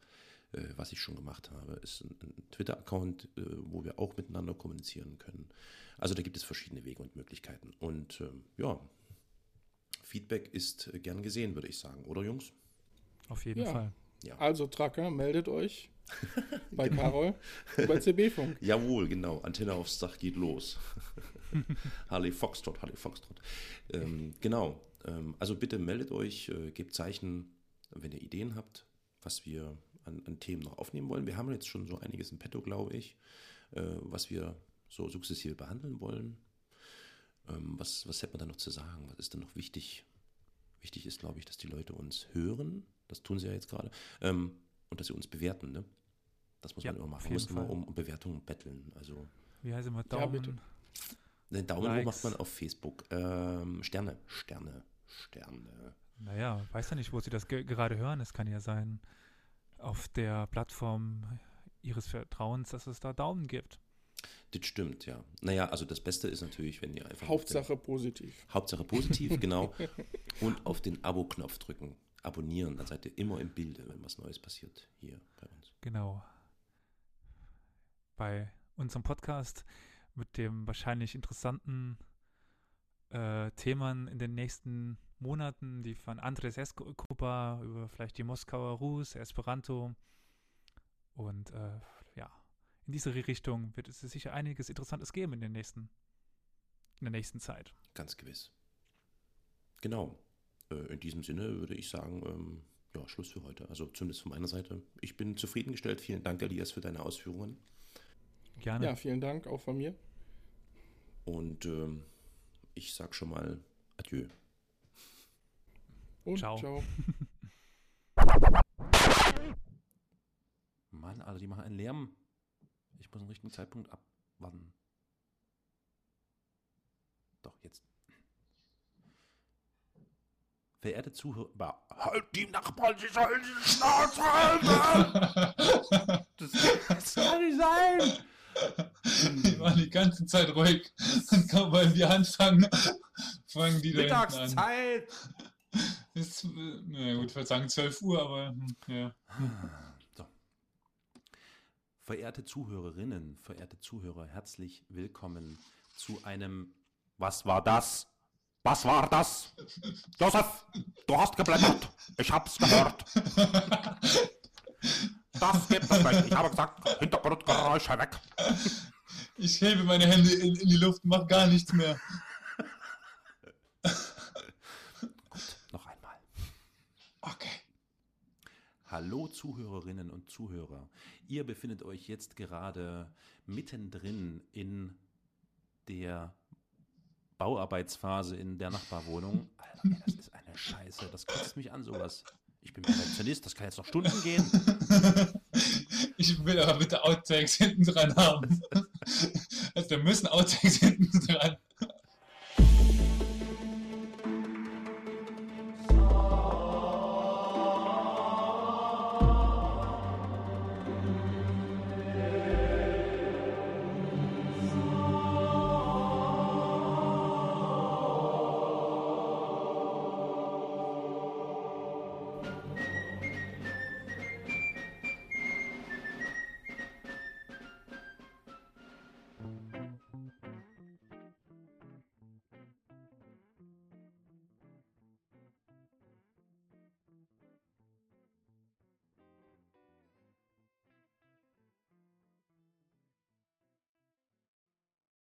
S3: was ich schon gemacht habe, ist ein, ein Twitter-Account, äh, wo wir auch miteinander kommunizieren können. Also da gibt es verschiedene Wege und Möglichkeiten. Und ähm, ja, Feedback ist gern gesehen, würde ich sagen, oder Jungs?
S1: Auf jeden
S2: ja.
S1: Fall.
S2: Ja. Also Tracker, meldet euch bei genau. Carol, bei CB-Funk.
S3: Jawohl, genau. Antenne aufs Dach geht los. Harley Foxtrot, Harley Foxtrot. Ähm, genau. Ähm, also bitte meldet euch, äh, gebt Zeichen, wenn ihr Ideen habt, was wir an, an, Themen noch aufnehmen wollen. Wir haben jetzt schon so einiges im Petto, glaube ich, äh, was wir so sukzessive behandeln wollen. Ähm, was, was hätte man da noch zu sagen? Was ist denn noch wichtig? Wichtig ist, glaube ich, dass die Leute uns hören. Das tun sie ja jetzt gerade. Ähm, und dass sie uns bewerten. Ne? Das muss ja, man immer machen. Man muss immer um, um, Bewertungen betteln. Also,
S1: Wie heißt immer Daumen? Ja, bitte.
S3: Den Daumen Likes. hoch macht man auf Facebook. Ähm, Sterne, Sterne, Sterne.
S1: Naja, weiß ja nicht, wo sie das ge gerade hören. Es kann ja sein, auf der Plattform ihres Vertrauens, dass es da Daumen gibt.
S3: Das stimmt, ja. Naja, also das Beste ist natürlich, wenn ihr einfach.
S2: Hauptsache den, positiv.
S3: Hauptsache positiv, genau. Und auf den Abo-Knopf drücken. Abonnieren, dann seid ihr immer im Bilde, wenn was Neues passiert hier bei uns.
S1: Genau. Bei unserem Podcast mit dem wahrscheinlich interessanten äh, Themen in den nächsten Monaten, die von Andres Escobar über vielleicht die Moskauer Rus, Esperanto und äh, ja, in diese Richtung wird es sicher einiges Interessantes geben in, den nächsten, in der nächsten Zeit.
S3: Ganz gewiss. Genau. Äh, in diesem Sinne würde ich sagen, ähm, ja, Schluss für heute. Also zumindest von meiner Seite. Ich bin zufriedengestellt. Vielen Dank, Elias, für deine Ausführungen.
S2: Gerne. Ja, vielen Dank auch von mir.
S3: Und ähm, ich sag schon mal Adieu.
S2: Und ciao. ciao.
S3: Mann, Alter, die machen einen Lärm. Ich muss einen richtigen Zeitpunkt abwarten. Doch, jetzt. Verehrte Zuhörer, halt die Nachbarn, sie sollen die Schnauze halten! das, das kann nicht sein!
S4: Die waren die ganze Zeit ruhig. Und kaum weil wir anfangen, fangen die da
S3: Mittagszeit!
S4: Ist, na gut, ich würde sagen 12 Uhr, aber hm, ja.
S3: So. Verehrte Zuhörerinnen, verehrte Zuhörer, herzlich willkommen zu einem Was war das? Was war das? Josef, du hast geblättert. Ich hab's gehört. Das gibt es nicht. Ich habe gesagt, Hintergrundgeräusche weg.
S1: Ich hebe meine Hände in, in die Luft, mach gar nichts mehr.
S3: Noch einmal.
S1: Okay.
S3: Hallo Zuhörerinnen und Zuhörer. Ihr befindet euch jetzt gerade mittendrin in der Bauarbeitsphase in der Nachbarwohnung. Alter, ey, das ist eine Scheiße. Das kotzt mich an, sowas. Ich bin Perfektionist, das kann jetzt noch Stunden gehen.
S1: Ich will aber bitte Outtakes hinten dran haben. Also wir müssen Outtakes hinten dran.